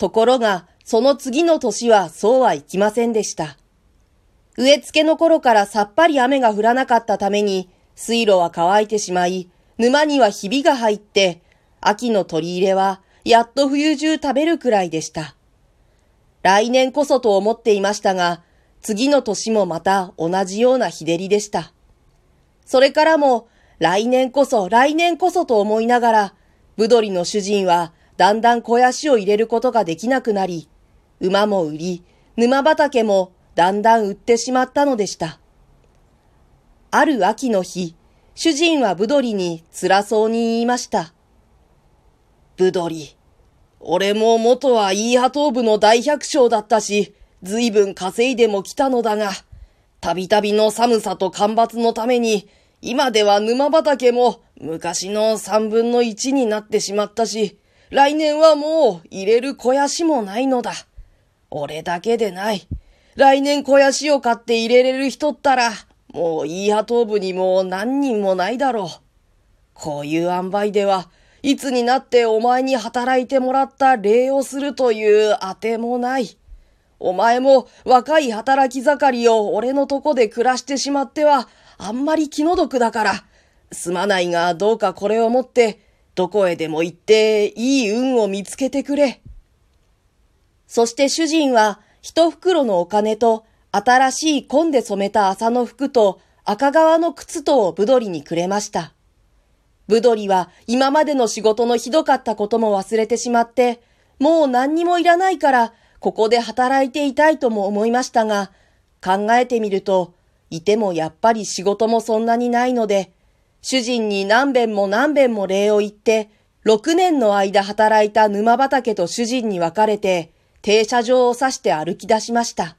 ところが、その次の年はそうはいきませんでした。植え付けの頃からさっぱり雨が降らなかったために、水路は乾いてしまい、沼にはひびが入って、秋の取り入れは、やっと冬中食べるくらいでした。来年こそと思っていましたが、次の年もまた同じような日照りでした。それからも、来年こそ、来年こそと思いながら、ぶどりの主人はだんだん肥やしを入れることができなくなり、馬も売り、沼畑もだんだん売ってしまったのでした。ある秋の日、主人はぶどりに辛そうに言いました。ぶどり、俺も元はイーハトーブの大百姓だったし、ずいぶん稼いでも来たのだが、たびたびの寒さと干ばつのために、今では沼畑も昔の三分の一になってしまったし、来年はもう入れる肥やしもないのだ。俺だけでない。来年肥やしを買って入れれる人ったら、もうイーハトーブにも何人もないだろう。こういう塩梅では、いつになってお前に働いてもらった礼をするというあてもない。お前も若い働き盛りを俺のとこで暮らしてしまっては、あんまり気の毒だから、すまないがどうかこれを持って、どこへでも行っていい運を見つけてくれ。そして主人は一袋のお金と新しい紺で染めた麻の服と赤革の靴とをぶどりにくれました。ぶどりは今までの仕事のひどかったことも忘れてしまって、もう何にもいらないからここで働いていたいとも思いましたが、考えてみると、いてもやっぱり仕事もそんなにないので、主人に何べんも何べんも礼を言って、6年の間働いた沼畑と主人に別れて、停車場を指して歩き出しました。